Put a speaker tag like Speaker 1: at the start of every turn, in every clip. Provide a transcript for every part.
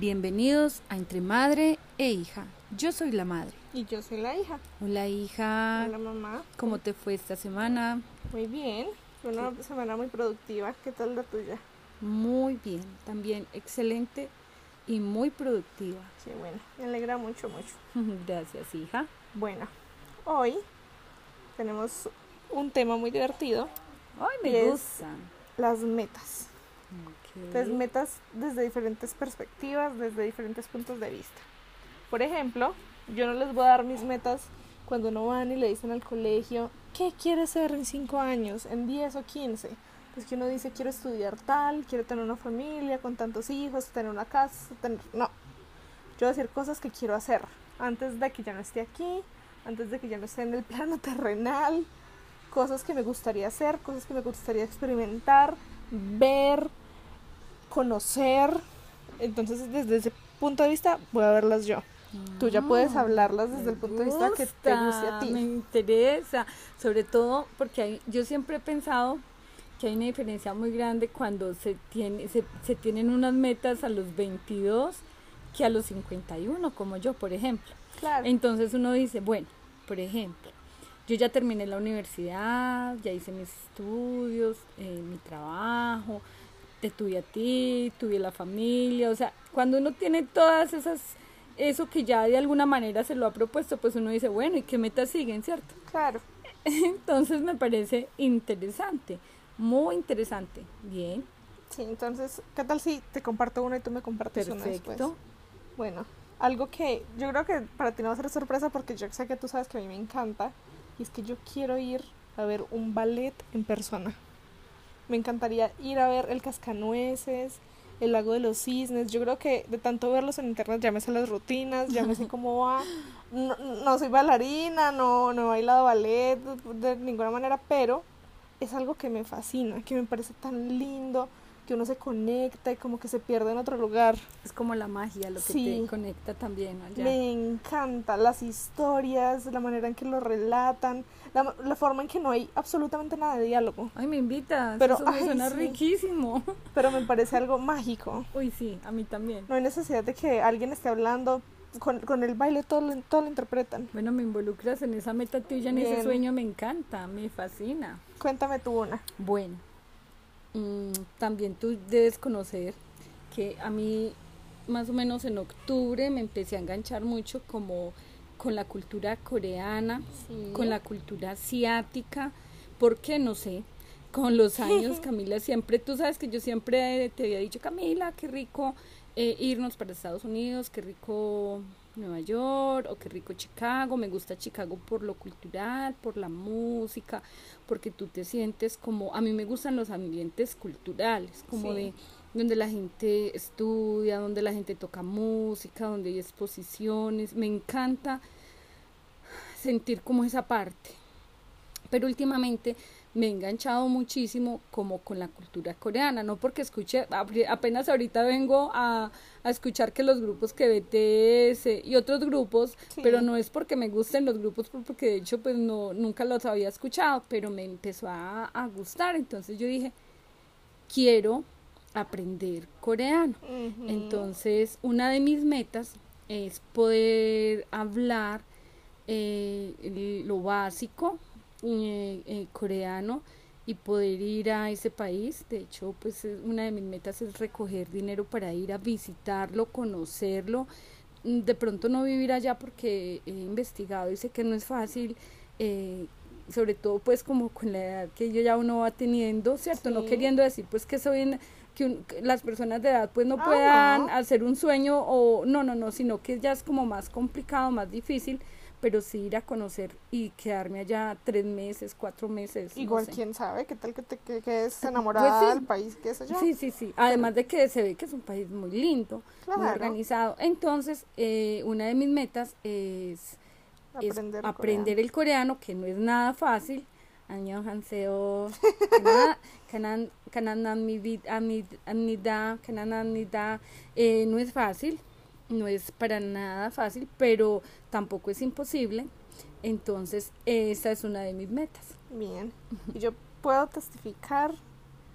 Speaker 1: Bienvenidos a Entre Madre e Hija. Yo soy la madre.
Speaker 2: Y yo soy la hija.
Speaker 1: Hola hija.
Speaker 2: Hola mamá.
Speaker 1: ¿Cómo te fue esta semana?
Speaker 2: Muy bien. Fue una semana muy productiva. ¿Qué tal la tuya?
Speaker 1: Muy bien. También excelente y muy productiva.
Speaker 2: Sí, bueno. Me alegra mucho, mucho.
Speaker 1: Gracias hija.
Speaker 2: Bueno, hoy tenemos un tema muy divertido.
Speaker 1: Ay,
Speaker 2: y
Speaker 1: me
Speaker 2: es
Speaker 1: gustan.
Speaker 2: Las metas. Entonces, metas desde diferentes perspectivas, desde diferentes puntos de vista. Por ejemplo, yo no les voy a dar mis metas cuando no van y le dicen al colegio, ¿qué quieres ser en 5 años, en 10 o 15? Pues que uno dice, quiero estudiar tal, quiero tener una familia con tantos hijos, tener una casa, tener... No, yo voy a decir cosas que quiero hacer antes de que ya no esté aquí, antes de que ya no esté en el plano terrenal, cosas que me gustaría hacer, cosas que me gustaría experimentar, ver, conocer. Entonces, desde ese punto de vista, voy a verlas yo. Tú ya puedes
Speaker 1: Ah,
Speaker 2: hablarlas desde el punto de vista que te guste a
Speaker 1: gusta, Me
Speaker 2: ti.
Speaker 1: interesa, sobre todo porque hay- yo siempre he pensado que hay una diferencia muy grande cuando se, tiene, se, se tienen unas metas a los 22 que a los 51, como yo, por ejemplo.
Speaker 2: Claro.
Speaker 1: Entonces uno dice, bueno, por ejemplo, yo ya terminé la universidad, ya hice mis estudios, eh, mi trabajo, te tuve a ti, tuve la familia, o sea, cuando uno tiene todas esas, eso que ya de alguna manera se lo ha propuesto, pues uno dice, bueno, ¿y qué metas siguen, cierto?
Speaker 2: Claro.
Speaker 1: Entonces me parece interesante, muy interesante. Bien,
Speaker 2: Sí, entonces, ¿qué tal si te comparto una y tú me compartes una después? Bueno, algo que yo creo que para ti no va a ser sorpresa porque yo sé que tú sabes que a mí me encanta y es que yo quiero ir a ver un ballet en persona. Me encantaría ir a ver el Cascanueces, el Lago de los Cisnes. Yo creo que de tanto verlos en internet ya me sé las rutinas, ya me sé cómo va. No, no soy bailarina, no, no he bailado ballet de ninguna manera, pero es algo que me fascina, que me parece tan lindo, que uno se conecta y como que se pierde en otro lugar.
Speaker 1: Es como la magia, lo que
Speaker 2: Sí.
Speaker 1: te conecta también allá.
Speaker 2: Me encanta las historias, la manera en que lo relatan, la, la forma en que no hay absolutamente nada de diálogo,
Speaker 1: Ay, me invitas.
Speaker 2: Pero,
Speaker 1: Eso me
Speaker 2: ay,
Speaker 1: suena
Speaker 2: sí.
Speaker 1: riquísimo.
Speaker 2: pero me parece algo mágico.
Speaker 1: Uy, sí, a mí también.
Speaker 2: No hay necesidad de que alguien esté hablando, con, con el baile todo, lo- todo lo interpretan.
Speaker 1: Bueno, me involucras en esa meta tuya, en ese
Speaker 2: Bien.
Speaker 1: sueño, me encanta, me fascina.
Speaker 2: Cuéntame tú una.
Speaker 1: Bueno, mm, también tú debes conocer que a mí, más o menos en octubre, me empecé a enganchar mucho como con la cultura coreana, con la cultura asiática, porque no sé, con los años, Camila, siempre, tú sabes que yo siempre te había dicho, Camila, qué rico eh, irnos para Estados Unidos, qué rico Nueva York o qué rico Chicago, me gusta Chicago por lo cultural, por la música, porque tú te sientes como, a mí me gustan los ambientes culturales, como
Speaker 2: Sí.
Speaker 1: de donde la gente estudia, donde la gente toca música, donde hay exposiciones, me encanta sentir como esa parte. Pero últimamente me he enganchado muchísimo como con la cultura coreana, no porque escuche, apenas ahorita vengo a, a escuchar que los grupos que BTS y otros grupos,
Speaker 2: Sí.
Speaker 1: pero no es porque me gusten los grupos, por- porque de hecho pues no, nunca los había escuchado, pero me empezó a, a gustar, entonces yo dije, quiero aprender coreano. Entonces, una de mis metas es poder hablar eh, lo básico eh, eh, coreano y poder ir a ese país. De hecho, pues es- una de mis metas es recoger dinero para ir a visitarlo, conocerlo. De pronto no vivir allá porque he investigado y sé que no es fácil. eh, sobre todo pues como con la edad que yo ya uno va teniendo, ¿cierto? No queriendo decir pues que soy en- que, un- que las personas de edad pues no
Speaker 2: Ah,
Speaker 1: puedan
Speaker 2: no.
Speaker 1: hacer un sueño o no, no, no, sino que ya es como más complicado, más difícil, pero sí ir a conocer y quedarme allá tres meses, cuatro meses.
Speaker 2: Igual, no
Speaker 1: sé.
Speaker 2: quién sabe, qué tal que te que, quedes pues enamorada
Speaker 1: pues sí.
Speaker 2: del país que es allá.
Speaker 1: Sí, sí, sí. Además pero... de que se ve que es un país muy lindo,
Speaker 2: claro.
Speaker 1: muy organizado. Entonces, eh, una de mis metas es aprender, es
Speaker 2: aprender coreano.
Speaker 1: el coreano, que no es nada fácil. Año Hanseo, Kanan Amnida, Kanan Amnida, no es fácil no es para nada fácil, pero tampoco es imposible. Entonces, esa es una de mis metas.
Speaker 2: Bien. Y yo puedo testificar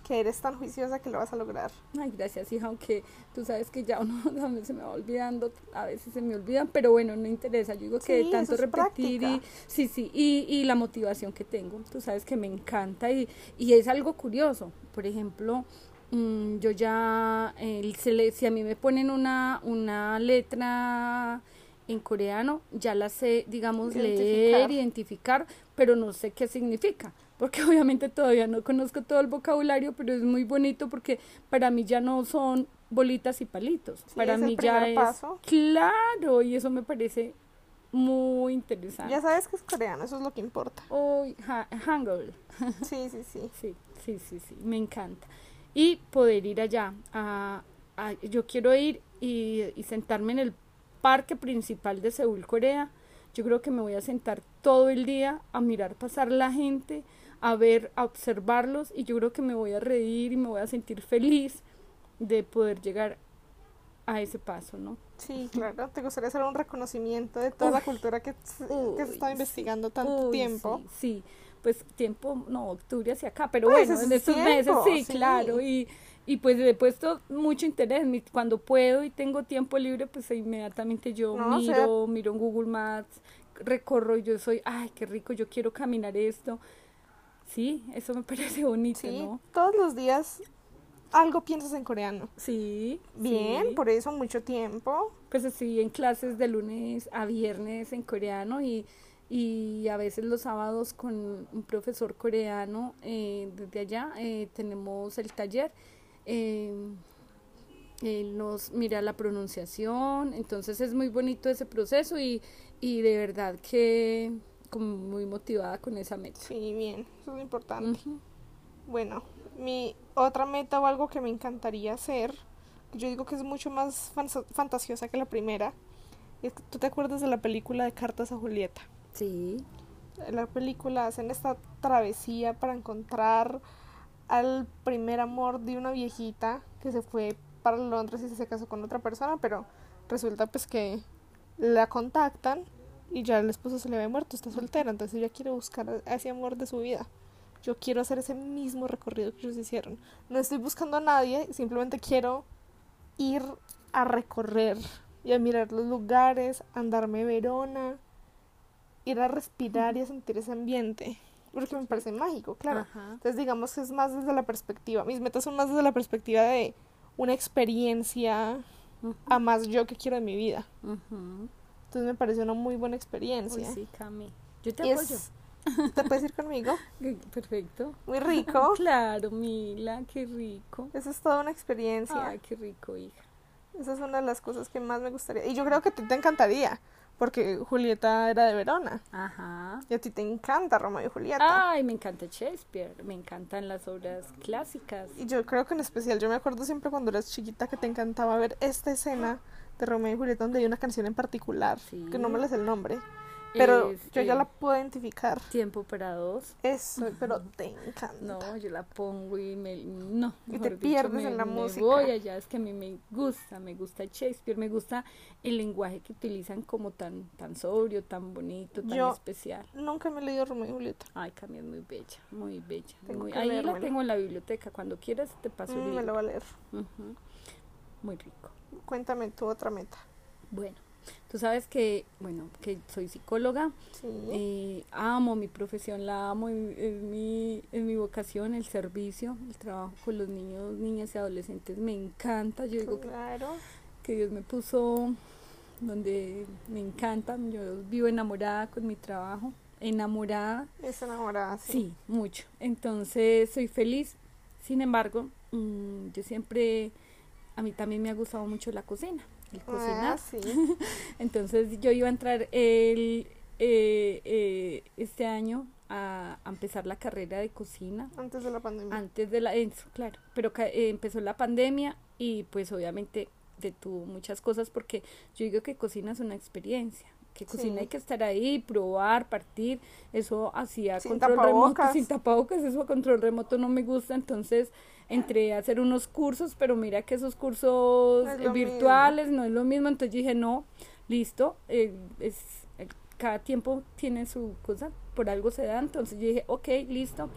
Speaker 2: que eres tan juiciosa que lo vas a lograr.
Speaker 1: Ay, gracias, hija, aunque tú sabes que ya uno a se me va olvidando, a veces se me olvidan, pero bueno, no interesa. Yo digo que de tanto repetir y sí, sí, y, y, la motivación que tengo, tú sabes que me encanta y, y es algo curioso. Por ejemplo, mm, yo ya, si a mí me ponen una, una letra en coreano, ya la sé, digamos, leer, identificar, pero no sé qué significa porque obviamente todavía no conozco todo el vocabulario, pero es muy bonito porque para mí ya no son bolitas y palitos, para mí ya es claro y eso me parece muy interesante.
Speaker 2: Ya sabes que es coreano, eso es lo que importa.
Speaker 1: Oh, Hangul.
Speaker 2: Sí, sí, sí.
Speaker 1: Sí, sí, sí, sí, me encanta. Y poder ir allá, a, yo quiero ir y, y sentarme en el parque principal de Seúl, Corea. Yo creo que me voy a sentar todo el día a mirar pasar la gente, a ver, a observarlos y yo creo que me voy a reír y me voy a sentir feliz de poder llegar a ese paso, ¿no?
Speaker 2: Sí, claro, te gustaría hacer un reconocimiento de toda la cultura que, que se está investigando tanto tiempo.
Speaker 1: Sí, pues tiempo, no, octubre hacia acá, pero pues bueno, en estos meses, sí, claro, y, y pues he puesto mucho interés, cuando puedo y tengo tiempo libre, pues inmediatamente yo miro, miro en Google Maps, recorro y yo soy, ay, qué rico, yo quiero caminar esto, Sí, eso me parece bonito, sí,
Speaker 2: Todos los días algo piensas en coreano.
Speaker 1: Sí.
Speaker 2: Bien, por eso mucho tiempo.
Speaker 1: Pues sí, en clases de lunes a viernes en coreano y, y a veces los sábados con un profesor coreano eh, desde allá eh, tenemos el taller. Eh, él nos mira la pronunciación, entonces es muy bonito ese proceso y, y de verdad que como muy motivada con esa meta.
Speaker 2: Sí, bien, eso es importante. Bueno, mi otra meta o algo que me encantaría hacer, yo digo que es mucho más fantasiosa que la primera, es que tú te acuerdas de la película de Cartas a Julieta.
Speaker 1: Sí.
Speaker 2: La película hacen esta travesía para encontrar al primer amor de una viejita que se fue para Londres y se casó con otra persona, pero resulta pues que la contactan y ya el esposo se le había muerto, está soltera, entonces ella quiere buscar ese amor de su vida. Yo quiero hacer ese mismo recorrido que ellos hicieron. No estoy buscando a nadie, simplemente quiero ir a recorrer y a mirar los lugares, andarme Verona, ir a respirar y a sentir ese ambiente. Porque me parece mágico, claro. Entonces digamos que es más desde la perspectiva, mis metas son más desde la perspectiva de una experiencia a más yo que quiero en mi vida. Entonces me pareció una muy buena experiencia.
Speaker 1: sí, Cami. Yo te apoyo.
Speaker 2: ¿Te puedes ir conmigo?
Speaker 1: Perfecto.
Speaker 2: Muy rico.
Speaker 1: claro, Mila, qué rico.
Speaker 2: Eso es toda una experiencia.
Speaker 1: Ay, qué rico, hija.
Speaker 2: Esa es una de las cosas que más me gustaría. Y yo creo que ti te encantaría, porque Julieta era de Verona.
Speaker 1: Ajá.
Speaker 2: Y a ti te encanta Romeo y Julieta.
Speaker 1: Ay, me encanta Shakespeare, me encantan las obras clásicas.
Speaker 2: Y yo creo que en especial, yo me acuerdo siempre cuando eras chiquita que te encantaba ver esta escena de Romeo y Julieta donde hay una canción en particular, que no me la sé el nombre. Pero yo ya la puedo identificar.
Speaker 1: Tiempo para dos.
Speaker 2: Eso, pero te encanta.
Speaker 1: No, yo la pongo y me... No.
Speaker 2: Y te pierdes en la música.
Speaker 1: voy allá, es que a mí me gusta, me gusta Shakespeare, me gusta el lenguaje que utilizan como tan tan sobrio, tan bonito, tan especial.
Speaker 2: nunca me he leído Romeo y Julieta.
Speaker 1: Ay, Cami, es muy bella, muy bella. ahí la tengo en la biblioteca, cuando quieras te paso el
Speaker 2: mm,
Speaker 1: libro.
Speaker 2: Me lo voy a leer.
Speaker 1: Muy rico.
Speaker 2: Cuéntame tu otra meta.
Speaker 1: Bueno, tú sabes que, bueno, que soy psicóloga.
Speaker 2: Sí.
Speaker 1: Eh, amo mi profesión, la amo, es mi, es mi vocación, el servicio, el trabajo con los niños, niñas y adolescentes. Me encanta. Yo digo
Speaker 2: claro.
Speaker 1: que, Dios me puso donde me encanta. Yo vivo enamorada con mi trabajo. Enamorada.
Speaker 2: Es enamorada, sí.
Speaker 1: Sí, mucho. Entonces soy feliz. Sin embargo, mm, yo siempre a mí también me ha gustado mucho la cocina, el ah,
Speaker 2: cocinar.
Speaker 1: Entonces yo iba a entrar el, eh, eh, este año a, empezar la carrera de cocina.
Speaker 2: Antes de la pandemia.
Speaker 1: Antes de la, claro, pero eh, empezó la pandemia y pues obviamente detuvo muchas cosas porque yo digo que cocina es una experiencia que cocina hay que estar ahí, probar, partir, eso hacía control remoto, sin tapabocas, eso control remoto no me gusta, entonces entré a hacer unos cursos, pero mira que esos cursos virtuales no es lo mismo, entonces dije, no, listo, eh, es, cada tiempo tiene su cosa, por algo se da, entonces yo dije, ok, listo,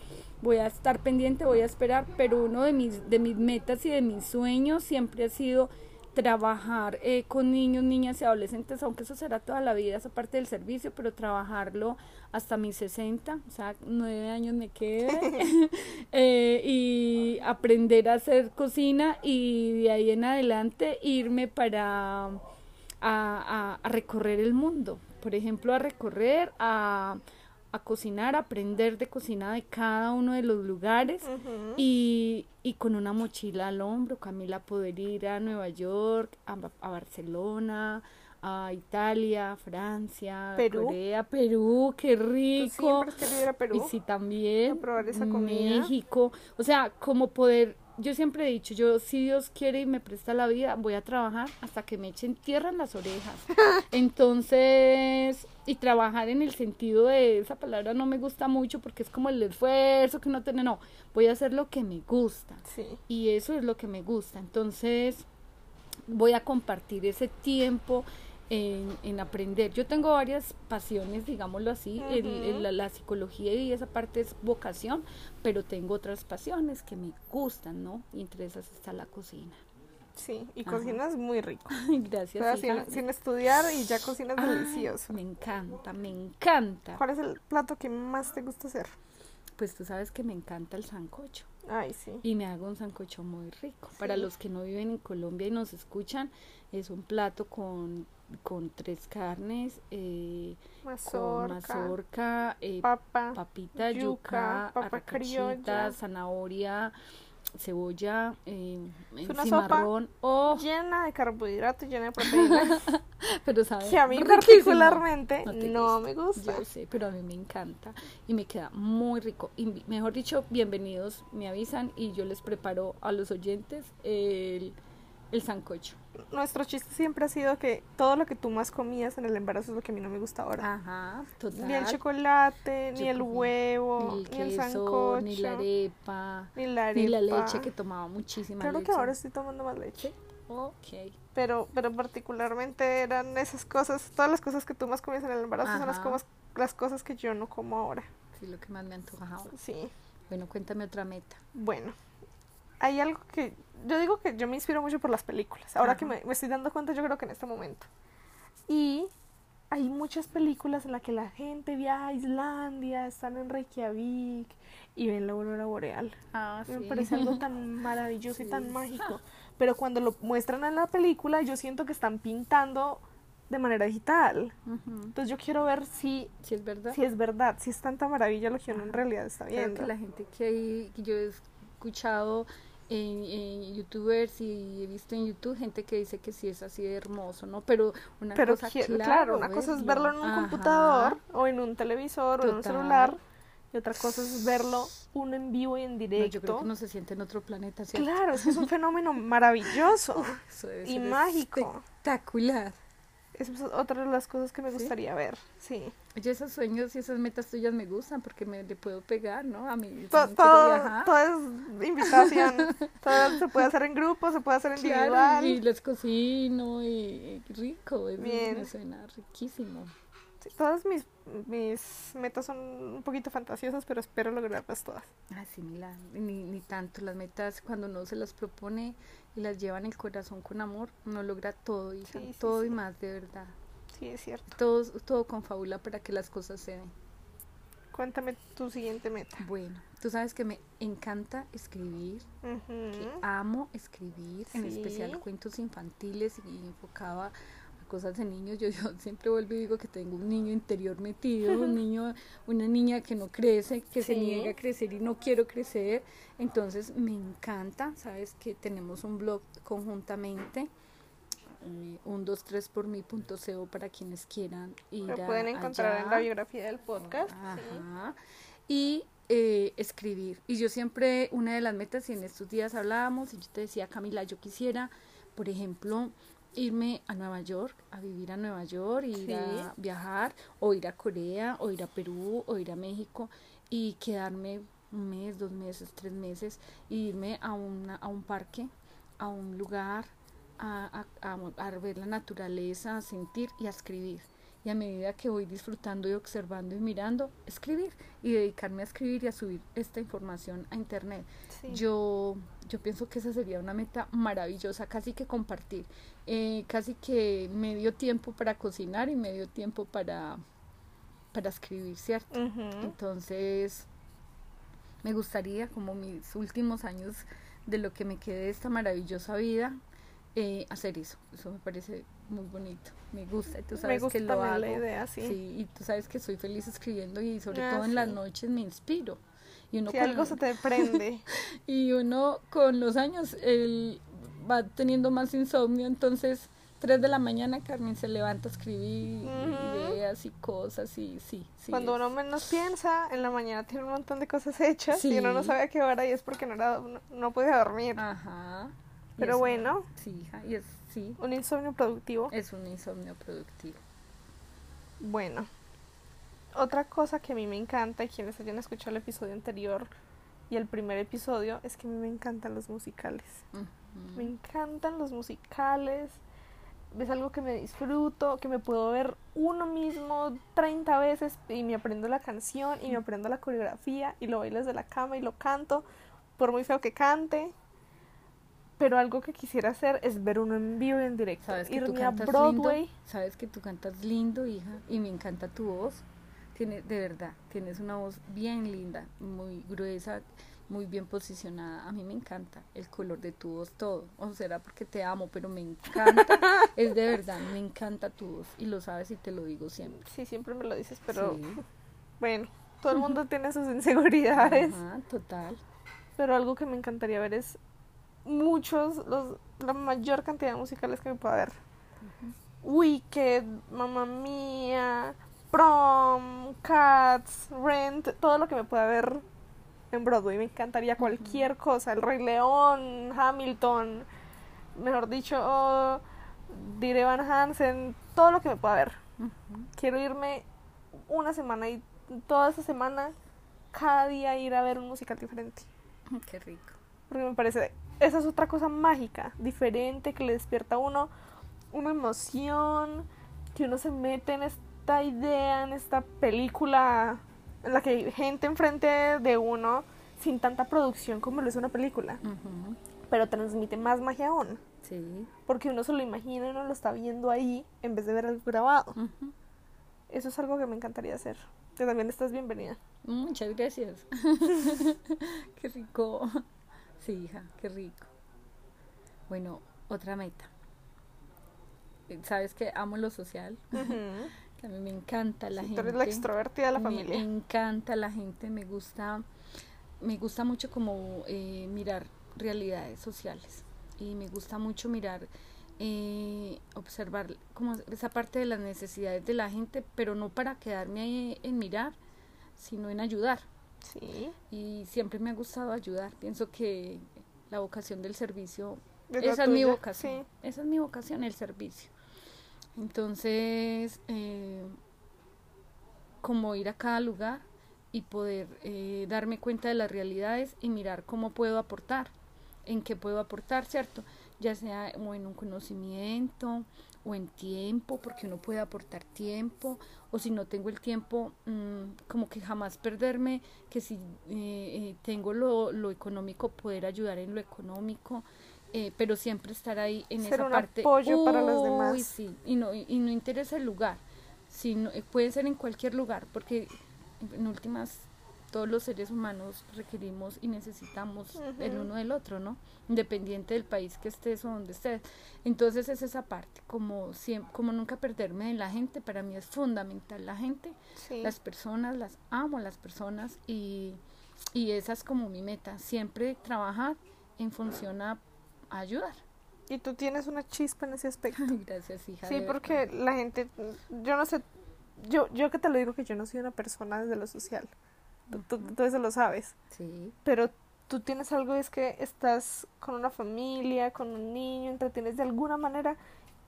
Speaker 1: voy a estar pendiente, voy a esperar, pero uno de mis, de mis metas y de mis sueños siempre ha sido trabajar eh, con niños, niñas y adolescentes, aunque eso será toda la vida, esa parte del servicio, pero trabajarlo hasta mis 60, o sea, nueve años me quedé, eh, y aprender a hacer cocina y de ahí en adelante irme para a, a, a recorrer el mundo, por ejemplo, a recorrer, a a cocinar, aprender de cocina de cada uno de los lugares y, y, con una mochila al hombro, Camila, poder ir a Nueva York, a, a Barcelona, a Italia, Francia,
Speaker 2: Perú.
Speaker 1: Corea, Perú, qué rico.
Speaker 2: ¿Tú siempre has ir a Perú?
Speaker 1: Y sí, también.
Speaker 2: A probar esa comida.
Speaker 1: México. O sea, como poder yo siempre he dicho, yo si Dios quiere y me presta la vida, voy a trabajar hasta que me echen tierra en las orejas. Entonces, y trabajar en el sentido de esa palabra no me gusta mucho porque es como el esfuerzo que no tiene, no, voy a hacer lo que me gusta.
Speaker 2: Sí.
Speaker 1: Y eso es lo que me gusta. Entonces, voy a compartir ese tiempo en, en, aprender. Yo tengo varias pasiones, digámoslo así, el, el, la, la, psicología y esa parte es vocación, pero tengo otras pasiones que me gustan, ¿no? Y entre esas está la cocina.
Speaker 2: Sí, y Ajá. cocinas muy rico.
Speaker 1: Gracias.
Speaker 2: O sea, sin, sin, estudiar y ya cocinas
Speaker 1: Ay,
Speaker 2: delicioso.
Speaker 1: Me encanta, me encanta.
Speaker 2: ¿Cuál es el plato que más te gusta hacer?
Speaker 1: Pues tú sabes que me encanta el sancocho.
Speaker 2: Ay, sí.
Speaker 1: Y me hago un sancocho muy rico. Sí. Para los que no viven en Colombia y nos escuchan, es un plato con con tres carnes, eh,
Speaker 2: mazorca,
Speaker 1: con mazorca, eh,
Speaker 2: papa,
Speaker 1: papita, yuca,
Speaker 2: papa criolla,
Speaker 1: zanahoria, cebolla, eh,
Speaker 2: es una
Speaker 1: cimarrón, oh.
Speaker 2: llena de carbohidratos, llena de proteínas.
Speaker 1: pero sabes,
Speaker 2: que a mí particularmente no, no me gusta.
Speaker 1: Yo sé, pero a mí me encanta y me queda muy rico. Y mejor dicho, bienvenidos, me avisan y yo les preparo a los oyentes el, el sancocho
Speaker 2: nuestro chiste siempre ha sido que todo lo que tú más comías en el embarazo es lo que a mí no me gusta ahora.
Speaker 1: Ajá, total.
Speaker 2: Ni el chocolate, Yo ni el huevo,
Speaker 1: ni el, queso,
Speaker 2: ni el sancocho,
Speaker 1: ni la arepa,
Speaker 2: ni la, arepa.
Speaker 1: ni la leche que tomaba muchísima leche.
Speaker 2: Claro que ahora estoy tomando más leche.
Speaker 1: Ok.
Speaker 2: Pero, pero particularmente eran esas cosas, todas las cosas que tú más comías en el embarazo Ajá. son las, comas, las cosas que yo no como ahora.
Speaker 1: Sí, lo que más me antojaba.
Speaker 2: Sí.
Speaker 1: Bueno, cuéntame otra meta.
Speaker 2: Bueno, hay algo que yo digo que yo me inspiro mucho por las películas. Ahora Ajá. que me, me, estoy dando cuenta, yo creo que en este momento. Y hay muchas películas en las que la gente viaja a Islandia, están en Reykjavik y ven la aurora boreal.
Speaker 1: Ah,
Speaker 2: me
Speaker 1: sí.
Speaker 2: parece algo tan maravilloso
Speaker 1: Sí.
Speaker 2: y tan mágico. Pero cuando lo muestran en la película, yo siento que están pintando de manera digital.
Speaker 1: Ujú.
Speaker 2: Entonces yo quiero ver si,
Speaker 1: Sí, es verdad.
Speaker 2: si es verdad, si es tanta maravilla lo que uno en realidad está
Speaker 1: Creo
Speaker 2: viendo.
Speaker 1: que la gente que, hay, que yo he escuchado en, en, youtubers y he visto en YouTube gente que dice que sí es así de hermoso, ¿no? Pero una
Speaker 2: Pero
Speaker 1: cosa,
Speaker 2: que-
Speaker 1: claro,
Speaker 2: claro, una cosa es verlo en un
Speaker 1: Ajá.
Speaker 2: computador o en un televisor o en un celular y otra cosa es verlo uno en vivo y en
Speaker 1: No,
Speaker 2: directo.
Speaker 1: yo creo que uno se siente en otro planeta, ¿cierto?
Speaker 2: Claro, es que es un fenómeno maravilloso
Speaker 1: Eso debe
Speaker 2: y mágico.
Speaker 1: Espectacular.
Speaker 2: Esa es otra de las cosas que me
Speaker 1: ¿Sí?
Speaker 2: gustaría ver. Sí.
Speaker 1: Oye, esos sueños y esas metas tuyas me gustan porque me le puedo pegar, ¿no? A mí
Speaker 2: todo, todo es invitación. todo se puede hacer en grupo, se puede hacer individual.
Speaker 1: Claro, y les cocino y, y rico, es-
Speaker 2: Bien.
Speaker 1: me suena riquísimo.
Speaker 2: Sí, todas mis, mis metas son un poquito fantasiosas, pero espero lograrlas todas.
Speaker 1: Ah, sí, ni, la- ni, ni tanto. Las metas, cuando uno se las propone y las lleva en el corazón con amor, uno logra todo, hija,
Speaker 2: Sí, sí,
Speaker 1: todo y más, de verdad.
Speaker 2: Sí, es cierto.
Speaker 1: Todo, todo confabula para que las cosas se den.
Speaker 2: Cuéntame tu siguiente meta.
Speaker 1: Bueno, tú sabes que me encanta escribir, que amo escribir, en especial cuentos infantiles y enfocaba cosas de niños. Yo, yo siempre vuelvo y digo que tengo un niño interior metido, un niño, una niña que no crece, que se niega a crecer y no quiero crecer. Entonces me encanta, sabes que tenemos un blog conjuntamente. eh, un 23 por mi punto co para quienes quieran ir
Speaker 2: Lo
Speaker 1: a-
Speaker 2: pueden encontrar en la biografía del podcast. sí.
Speaker 1: Y eh, escribir. Y yo siempre, una de las metas, y en estos días hablábamos, y yo te decía, Camila, yo quisiera, por ejemplo, irme a Nueva York, a vivir a Nueva York, ir
Speaker 2: Sí.
Speaker 1: a viajar, o ir a Corea, o ir a Perú, o ir a México, y quedarme un mes, dos meses, tres meses, y irme a, una, a un parque, a un lugar, a, a, a- ver la naturaleza, a sentir y a escribir. Y y a medida que voy disfrutando y observando y mirando, escribir y dedicarme a escribir y a subir esta información a internet. Yo, yo pienso que esa sería una meta maravillosa, casi que compartir, eh, casi que medio tiempo para cocinar y medio tiempo para, para escribir, ¿cierto? Entonces, me gustaría, como mis últimos años de lo que me quede de esta maravillosa vida, eh, hacer eso. Eso me parece muy bonito. Me gusta. Tú sabes que lo hago. la idea, sí. Y tú sabes que soy feliz escribiendo y sobre ah, todo en las noches me inspiro. Y
Speaker 2: uno algo se te prende.
Speaker 1: y uno con los años él va teniendo más insomnio, entonces 3 de la mañana Carmen se levanta a escribir ideas y cosas y sí, sí.
Speaker 2: Cuando uno menos piensa, en la mañana tiene un montón de cosas hechas y uno no sabe a qué hora y es porque no, era, no, puede dormir. Ajá. Pero bueno.
Speaker 1: Sí, hija, y es, sí.
Speaker 2: Un insomnio productivo.
Speaker 1: Es un insomnio productivo.
Speaker 2: Bueno. Otra cosa que a mí me encanta y quienes hayan escuchado el episodio anterior y el primer episodio es que a mí me encantan los musicales. Me encantan los musicales es algo que me disfruto, que me puedo ver uno mismo 30 veces y me aprendo la canción y me aprendo la coreografía y lo bailo desde la cama y lo canto, por muy feo que cante. Pero algo que quisiera hacer es ver uno en vivo y en directo.
Speaker 1: Sabes que tú cantas Broadway. Sabes que tú cantas lindo, hija, y me encanta tu voz. Tiene, de verdad, tienes una voz bien linda, muy gruesa muy bien posicionada. A mí me encanta el color de tu voz, todo. O será porque te amo, pero me encanta. es de verdad, me encanta tu voz. Y lo sabes y te lo digo siempre.
Speaker 2: Sí, siempre me lo dices, pero bueno, todo el mundo tiene sus inseguridades.
Speaker 1: Ajá, total.
Speaker 2: Pero algo que me encantaría ver es muchos, los, la mayor cantidad de musicales que me pueda ver. Wicked, Mamma Mía, Prom, Cats, Rent, todo lo que me pueda ver en Broadway. Me encantaría cualquier cosa. El Rey León, Hamilton, mejor dicho, Dire Van Hansen, todo lo que me pueda ver. Quiero irme una semana y toda esa semana, cada día ir a ver un musical diferente.
Speaker 1: Qué rico.
Speaker 2: Porque me parece, esa es otra cosa mágica, diferente, que le despierta a uno una emoción, que uno se mete en esta idea, en esta película en la que hay gente enfrente de uno sin tanta producción como lo es una película. Pero transmite más magia aún. Sí. Porque uno se lo imagina y uno lo está viendo ahí en vez de ver algo grabado. Eso es algo que me encantaría hacer. Que también estás bienvenida.
Speaker 1: Muchas gracias. qué rico. Sí, hija, qué rico. Bueno, otra meta. Sabes que amo lo social. A mí me encanta la gente.
Speaker 2: Tú eres la extrovertida de la familia.
Speaker 1: Me encanta la gente, me gusta, me gusta mucho como eh, mirar realidades sociales y me gusta mucho mirar, eh, observar como esa parte de las necesidades de la gente, pero no para quedarme en mirar, sino en ayudar. Sí. Y siempre me ha gustado ayudar. Pienso que la vocación del servicio, esa es mi vocación. Esa es mi vocación, el servicio. Entonces, eh, como ir a cada lugar y poder eh, darme cuenta de las realidades y mirar cómo puedo aportar, en qué puedo aportar, ¿cierto? Ya sea o en un conocimiento o en tiempo, porque uno puede aportar tiempo, o si no tengo el tiempo, mm, como que jamás perderme, que si eh, tengo lo, lo económico, poder ayudar en lo económico, eh, pero siempre estar ahí en esa un parte.
Speaker 2: apoyo para los demás.
Speaker 1: Sí, y no, y, no interesa el lugar, sino, eh, puede ser en cualquier lugar, porque en últimas todos los seres humanos requerimos y necesitamos el uno del otro, ¿no? Independiente del país que estés o donde estés. Entonces es esa parte, como siempre, como nunca perderme de la gente, para mí es fundamental la gente, las personas, las amo las personas y, y esa es como mi meta, siempre trabajar en función a ayudar.
Speaker 2: Y tú tienes una chispa en ese aspecto.
Speaker 1: Gracias, hija.
Speaker 2: Sí, porque la gente, yo no sé, yo, yo que te lo digo que yo no soy una persona desde lo social. Tú, eso lo sabes.
Speaker 1: Sí.
Speaker 2: Pero tú tienes algo, es que estás con una familia, con un niño, entretienes de alguna manera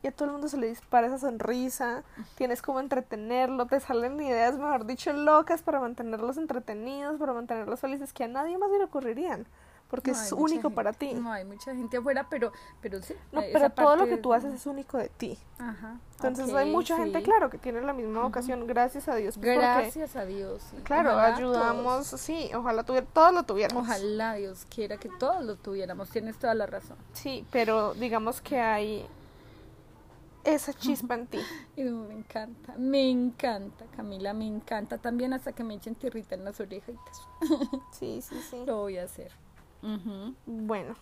Speaker 2: y a todo el mundo se le dispara esa sonrisa, tienes como entretenerlo, te salen ideas, mejor dicho, locas para mantenerlos entretenidos, para mantenerlos felices que a nadie más le ocurrirían porque
Speaker 1: No,
Speaker 2: es único
Speaker 1: gente-
Speaker 2: para ti.
Speaker 1: No, hay mucha gente afuera, pero, pero sí.
Speaker 2: No,
Speaker 1: esa
Speaker 2: pero todo lo que tú
Speaker 1: es-
Speaker 2: haces es único de ti.
Speaker 1: Ajá.
Speaker 2: Entonces
Speaker 1: ok,
Speaker 2: hay mucha gente, claro, que tiene la misma vocación, gracias a Dios. pues, porque,
Speaker 1: Gracias a Dios. sí.
Speaker 2: claro,
Speaker 1: Ojalá
Speaker 2: ayudamos, sí, ojalá tuviera, todos lo tuviéramos.
Speaker 1: Ojalá Dios quiera que todos lo tuviéramos. Tienes toda la razón.
Speaker 2: Sí, pero digamos que hay esa chispa en ti.
Speaker 1: Y me encanta, me encanta, Camila, me encanta. También hasta que me echen tierrita en las orejitas.
Speaker 2: Sí, sí, sí.
Speaker 1: Lo voy a hacer.
Speaker 2: Bueno,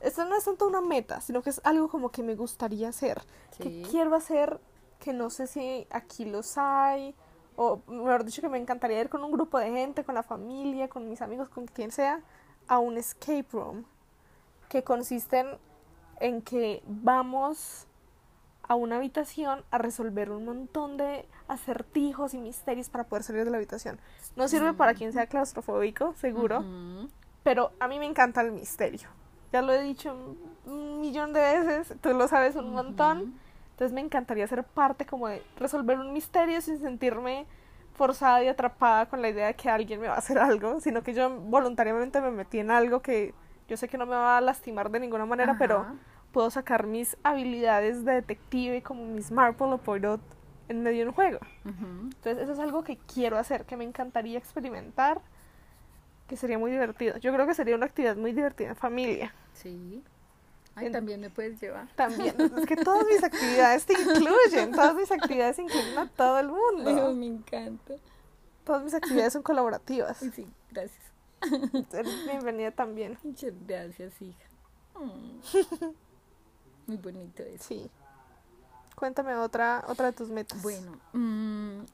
Speaker 2: esto no es tanto una meta, sino que es algo como que me gustaría hacer.
Speaker 1: Sí.
Speaker 2: Que quiero hacer, que no sé si aquí los hay, o mejor dicho, que me encantaría ir con un grupo de gente, con la familia, con mis amigos, con quien sea, a un escape room. Que consisten en que vamos a una habitación a resolver un montón de acertijos y misterios para poder salir de la habitación. No sirve para quien sea claustrofóbico, seguro. Pero a mí me encanta el misterio. Ya lo he dicho un- millón de veces, tú lo sabes un montón. Entonces me encantaría ser parte como de resolver un misterio sin sentirme forzada y atrapada con la idea de que alguien me va a hacer algo, sino que yo voluntariamente me metí en algo que yo sé que no me va a lastimar de ninguna manera, pero puedo sacar mis habilidades de detective como mis Marple o Poirot en medio de un juego. Entonces eso es algo que quiero hacer, que me encantaría experimentar, que sería muy divertido. Yo creo que sería una actividad muy divertida en familia.
Speaker 1: Sí. Ay,
Speaker 2: En-
Speaker 1: también me puedes llevar.
Speaker 2: También, es que todas mis actividades te incluyen, todas mis actividades incluyen a todo el
Speaker 1: Ay,
Speaker 2: mundo.
Speaker 1: me encanta.
Speaker 2: Todas mis actividades son colaborativas.
Speaker 1: Sí, gracias.
Speaker 2: Eres bienvenida también.
Speaker 1: Muchas gracias, hija. Mm. Muy bonito eso.
Speaker 2: Sí. Cuéntame otra, otra de tus metas.
Speaker 1: Bueno, mm,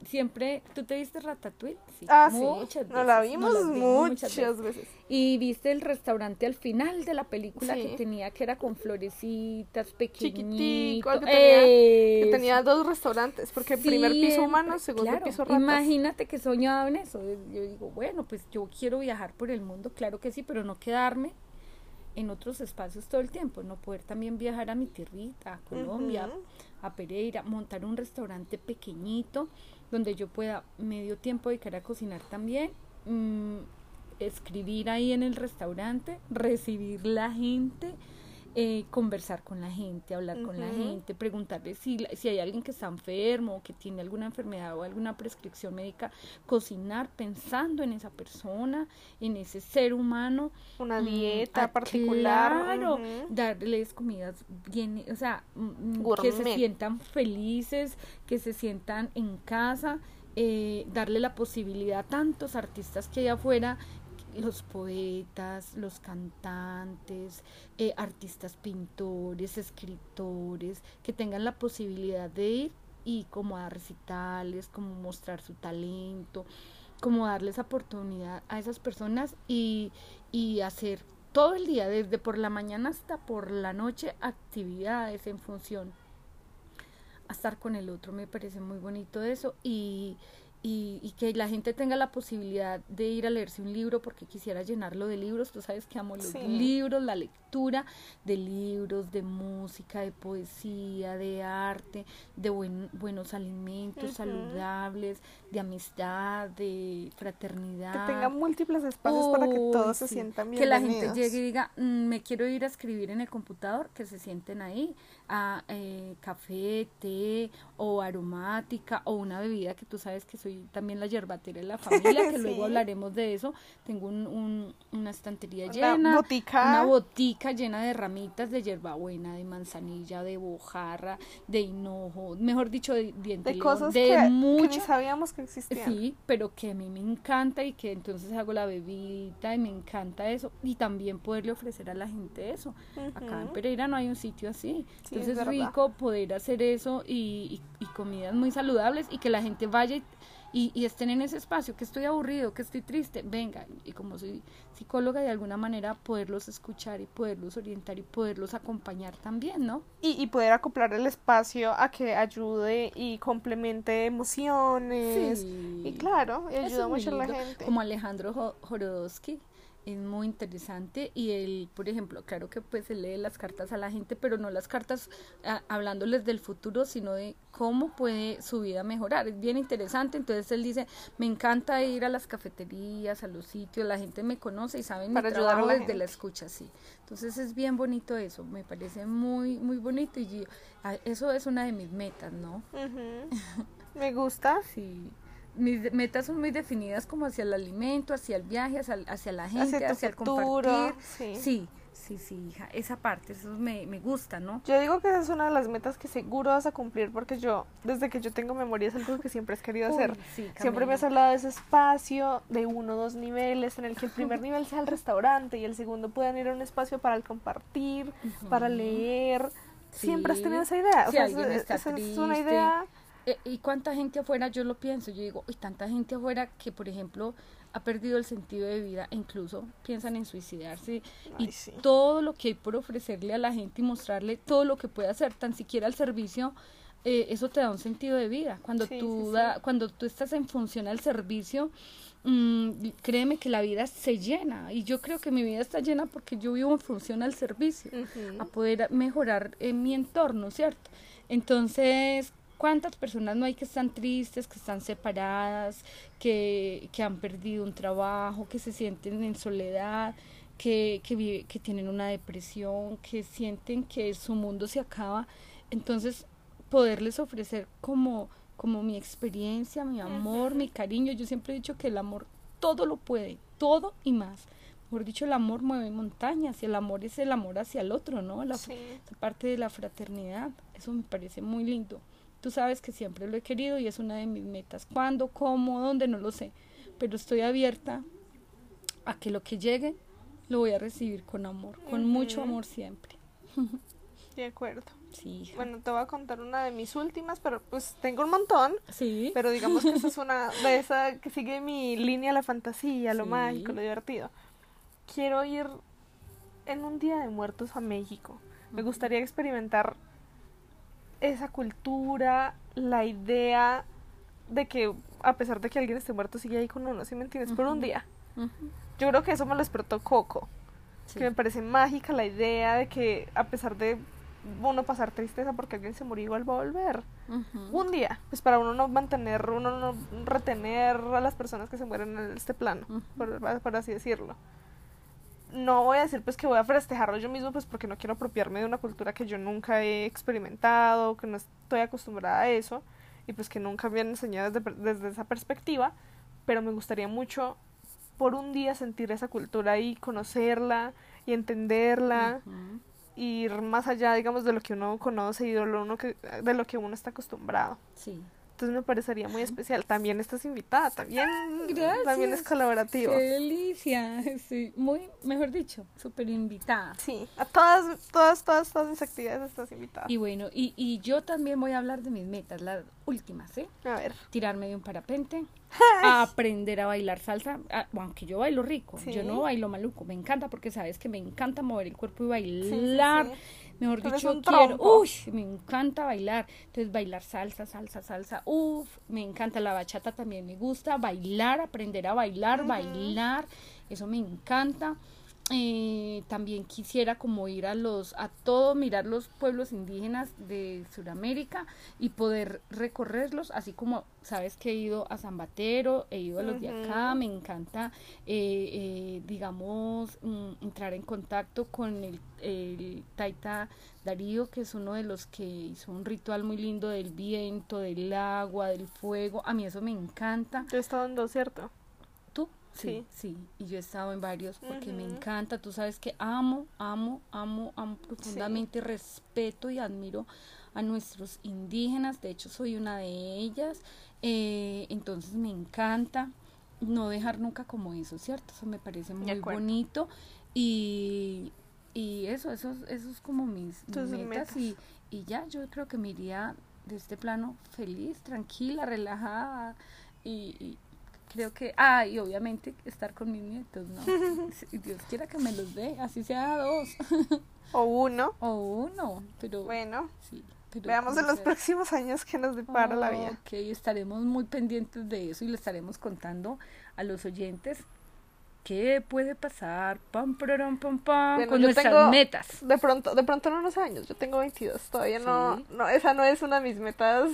Speaker 1: siempre, ¿tú te viste Ratatouille? Sí,
Speaker 2: Ah, sí.
Speaker 1: muchas
Speaker 2: Nos la
Speaker 1: veces,
Speaker 2: vimos
Speaker 1: nos
Speaker 2: muchas,
Speaker 1: veces.
Speaker 2: veces.
Speaker 1: Y viste el restaurante al final de la película
Speaker 2: Sí.
Speaker 1: que tenía, que era con florecitas, pequeñito.
Speaker 2: Chiquitico, que tenía- Que tenía dos restaurantes, porque primer piso humano, segundo
Speaker 1: claro,
Speaker 2: piso ratas.
Speaker 1: Imagínate que soñaba en eso. Yo digo, bueno, pues yo quiero viajar por el mundo, claro que sí, pero no quedarme en otros espacios todo el tiempo, no poder también viajar a mi tierrita, a Colombia, a Pereira, montar un restaurante pequeñito donde yo pueda medio tiempo dedicar a cocinar también, mm, escribir ahí en el restaurante, recibir la gente, eh, conversar con la gente, hablar con la gente, preguntarle si, si hay alguien que está enfermo o que tiene alguna enfermedad o alguna prescripción médica, cocinar pensando en esa persona, en ese ser humano.
Speaker 2: Una
Speaker 1: Mm,
Speaker 2: dieta
Speaker 1: ah,
Speaker 2: particular.
Speaker 1: Claro, darles comidas bien, o sea, mm, mm, que se sientan felices, que se sientan en casa, eh, darle la posibilidad a tantos artistas que hay afuera, los poetas, los cantantes, eh, artistas pintores, escritores, que tengan la posibilidad de ir y como a recitales, como mostrar su talento, como darles oportunidad a esas personas y, y hacer todo el día, desde por la mañana hasta por la noche, actividades en función a estar con el otro. Me parece muy bonito eso y, y, y que la gente tenga la posibilidad de ir a leerse un libro porque quisiera llenarlo de libros. Tú sabes que amo los
Speaker 2: Sí.
Speaker 1: libros, la lectura de libros, de música, de poesía, de arte, de buen- buenos alimentos saludables, de amistad, de fraternidad.
Speaker 2: Que tenga múltiples espacios para que todos se sientan
Speaker 1: Que
Speaker 2: bienvenidos.
Speaker 1: la gente llegue y diga, "Mm, me quiero ir a escribir en el computador, que se sienten ahí, a eh, café, té o aromática o una bebida que tú sabes que soy también la yerbatera de la familia, que
Speaker 2: Sí.
Speaker 1: luego hablaremos de eso. Tengo un, un- una estantería
Speaker 2: Una
Speaker 1: llena,
Speaker 2: botica.
Speaker 1: una botica llena de ramitas de hierbabuena, de manzanilla, de bojarra, de hinojo, mejor dicho, de diente
Speaker 2: de cosas
Speaker 1: de
Speaker 2: que, que
Speaker 1: mucho
Speaker 2: ni sabíamos que existían.
Speaker 1: Sí, pero que a mí me encanta y que entonces hago la bebida y me encanta eso y también poderle ofrecer a la gente eso. Acá en. Pereira no hay un sitio así.
Speaker 2: Sí, es
Speaker 1: entonces es rico poder hacer eso y, y- y comidas muy saludables y que la gente vaya y, y- y estén en ese espacio, que estoy aburrido, que estoy triste, venga, y como soy psicóloga de alguna manera poderlos escuchar y poderlos orientar y poderlos acompañar también, ¿no?
Speaker 2: Y, y poder acoplar el espacio a que ayude y complemente emociones.
Speaker 1: Sí.
Speaker 2: Y claro, y ayuda mucho a la gente.
Speaker 1: Como Alejandro Jo- Jorodowski, es muy interesante y él, por ejemplo, claro que pues él lee las cartas a la gente, pero no las cartas a, hablándoles del futuro, sino de cómo puede su vida mejorar. Es bien interesante, entonces él dice, me encanta ir a las cafeterías, a los sitios, la gente me conoce y saben
Speaker 2: Para
Speaker 1: mi trabajo
Speaker 2: la
Speaker 1: desde la escucha, sí. Entonces es bien bonito eso, me parece muy, muy bonito y yo- ah, eso es una de mis metas, ¿no?
Speaker 2: Me gusta.
Speaker 1: Sí. Mis metas son muy definidas como hacia el alimento, hacia el viaje, hacia, hacia la gente, hacia, el
Speaker 2: futuro,
Speaker 1: compartir.
Speaker 2: sí.
Speaker 1: Sí, sí, sí, hija. Esa parte, eso me, me gusta, ¿no?
Speaker 2: Yo digo que esa es una de las metas que seguro vas a cumplir porque yo, desde que yo tengo memoria, es algo que siempre has querido hacer.
Speaker 1: Uy, sí,
Speaker 2: Siempre me has hablado de ese espacio de uno o dos niveles en el que el primer nivel sea el restaurante y el segundo puedan ir a un espacio para el compartir, para leer. Siempre has tenido esa idea. O
Speaker 1: Si
Speaker 2: sea,
Speaker 1: alguien
Speaker 2: esa-
Speaker 1: está
Speaker 2: esa es una idea.
Speaker 1: Eh, ¿Y cuánta gente afuera? Yo lo pienso, yo digo, y tanta gente afuera que, por ejemplo, ha perdido el sentido de vida e incluso piensan en suicidarse y
Speaker 2: sí.
Speaker 1: todo lo que hay por ofrecerle a la gente y mostrarle todo lo que puede hacer, tan siquiera el servicio, eh, eso te da un sentido de vida. Cuando
Speaker 2: Sí,
Speaker 1: tú
Speaker 2: sí,
Speaker 1: da- cuando tú estás en función al servicio, mm, créeme que la vida se llena y yo creo que mi vida está llena porque yo vivo en función al servicio a poder mejorar en mi entorno, ¿cierto? Entonces, ¿cuántas personas no hay que están tristes, que están separadas, que, que han perdido un trabajo, que se sienten en soledad, que, que, vive- que tienen una depresión, que sienten que su mundo se acaba? Entonces, poderles ofrecer como, como mi experiencia, mi amor, mi cariño. Yo siempre he dicho que el amor todo lo puede, todo y más. Mejor dicho, el amor mueve montañas y el amor es el amor hacia el otro, ¿no? La,
Speaker 2: Sí.
Speaker 1: parte de la fraternidad. Eso me parece muy lindo. Tú sabes que siempre lo he querido y es una de mis metas. ¿Cuándo, cómo, dónde? No lo sé. Pero estoy abierta a que lo que llegue lo voy a recibir con amor, con mucho amor siempre.
Speaker 2: De acuerdo.
Speaker 1: Sí.
Speaker 2: Bueno, te voy a contar una de mis últimas, pero pues tengo un montón.
Speaker 1: sí.
Speaker 2: Pero digamos que esa es una de esa que sigue mi línea, la fantasía, lo mágico, lo divertido. Quiero ir en un día de muertos a México. Me gustaría experimentar esa cultura, la idea de que a pesar de que alguien esté muerto sigue ahí con uno, ¿sí me entiendes? Por un día. Yo creo que eso me lo despertó Coco,
Speaker 1: Sí.
Speaker 2: que me parece mágica la idea de que a pesar de uno pasar tristeza porque alguien se murió igual va a volver un día, pues para uno no mantener, uno no retener a las personas que se mueren en este plano, por, por así decirlo. No voy a decir pues que voy a festejarlo yo mismo, pues porque no quiero apropiarme de una cultura que yo nunca he experimentado, que no estoy acostumbrada a eso, y pues que nunca me han enseñado desde, desde esa perspectiva, pero me gustaría mucho por un día sentir esa cultura y conocerla y entenderla y ir más allá, digamos, de lo que uno conoce y de lo, uno que, de lo que uno está acostumbrado.
Speaker 1: Sí.
Speaker 2: Entonces me parecería muy especial. También estás invitada, también,
Speaker 1: Gracias.
Speaker 2: también es colaborativo.
Speaker 1: Qué delicia. Sí, muy, mejor dicho, súper invitada.
Speaker 2: Sí, a todas, todas, todas, todas mis actividades estás invitada.
Speaker 1: Y bueno, y, y yo también voy a hablar de mis metas, las últimas, ¿eh?
Speaker 2: A ver,
Speaker 1: Tirarme de un parapente, aprender a bailar salsa, aunque yo bailo rico,
Speaker 2: Sí.
Speaker 1: yo no bailo maluco, me encanta porque sabes que me encanta mover el cuerpo y
Speaker 2: sí,
Speaker 1: bailar.
Speaker 2: sí.
Speaker 1: Mejor dicho, quiero, uy, me encanta bailar. Entonces, bailar salsa, salsa, salsa, uff, me encanta la bachata también me gusta, bailar, aprender a bailar, bailar, eso me encanta. Eh, también quisiera como ir a los, a todo, mirar los pueblos indígenas de Sudamérica y poder recorrerlos, así como sabes que he ido a Zambatero, he ido a los de acá, me encanta, eh, eh, digamos, mm, entrar en contacto con el, el Taita Darío, que es uno de los que hizo un ritual muy lindo del viento, del agua, del fuego, a mí eso me encanta.
Speaker 2: Estado en dos, ¿cierto?
Speaker 1: Sí, sí, y yo he estado en varios porque me encanta, tú sabes que amo, amo, amo, amo profundamente, respeto y admiro a nuestros indígenas, de hecho soy una de ellas, eh, entonces me encanta no dejar nunca como eso, ¿cierto? Eso me parece muy bonito. Y, y eso, eso, es- eso es como mis, mis
Speaker 2: Tus
Speaker 1: metas,
Speaker 2: metas.
Speaker 1: Y, y ya yo creo que me iría de este plano feliz, tranquila, relajada y, y creo que, ah, y obviamente estar con mis nietos, ¿no? Si Dios quiera que me los dé, así sea dos
Speaker 2: O uno.
Speaker 1: o uno, pero
Speaker 2: Bueno,
Speaker 1: sí. pero
Speaker 2: veamos en los
Speaker 1: sea.
Speaker 2: próximos años que nos depara la vida.
Speaker 1: Ok, estaremos muy pendientes de eso y le estaremos contando a los oyentes qué puede pasar, pam, pararam, pam, pam,
Speaker 2: Bueno,
Speaker 1: con
Speaker 2: yo
Speaker 1: nuestras
Speaker 2: tengo-
Speaker 1: metas.
Speaker 2: De pronto, de pronto en unos años, yo tengo 22, todavía no,
Speaker 1: Sí.
Speaker 2: no, esa no es una de mis metas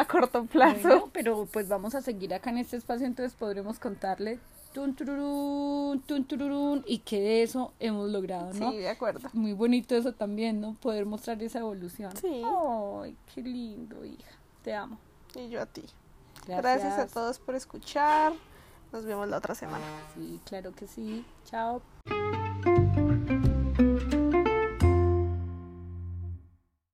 Speaker 2: a corto plazo.
Speaker 1: Bueno, pero pues vamos a seguir acá en este espacio, entonces podremos contarle tun, tun, y que de eso hemos logrado, ¿no?
Speaker 2: Sí, de acuerdo.
Speaker 1: Muy bonito eso también, ¿no? Poder mostrar esa evolución.
Speaker 2: Sí.
Speaker 1: Ay, qué lindo, hija. Te amo.
Speaker 2: Y yo a ti.
Speaker 1: Gracias.
Speaker 2: Gracias a todos por escuchar. Nos vemos la otra semana.
Speaker 1: Sí, claro que sí. Chao.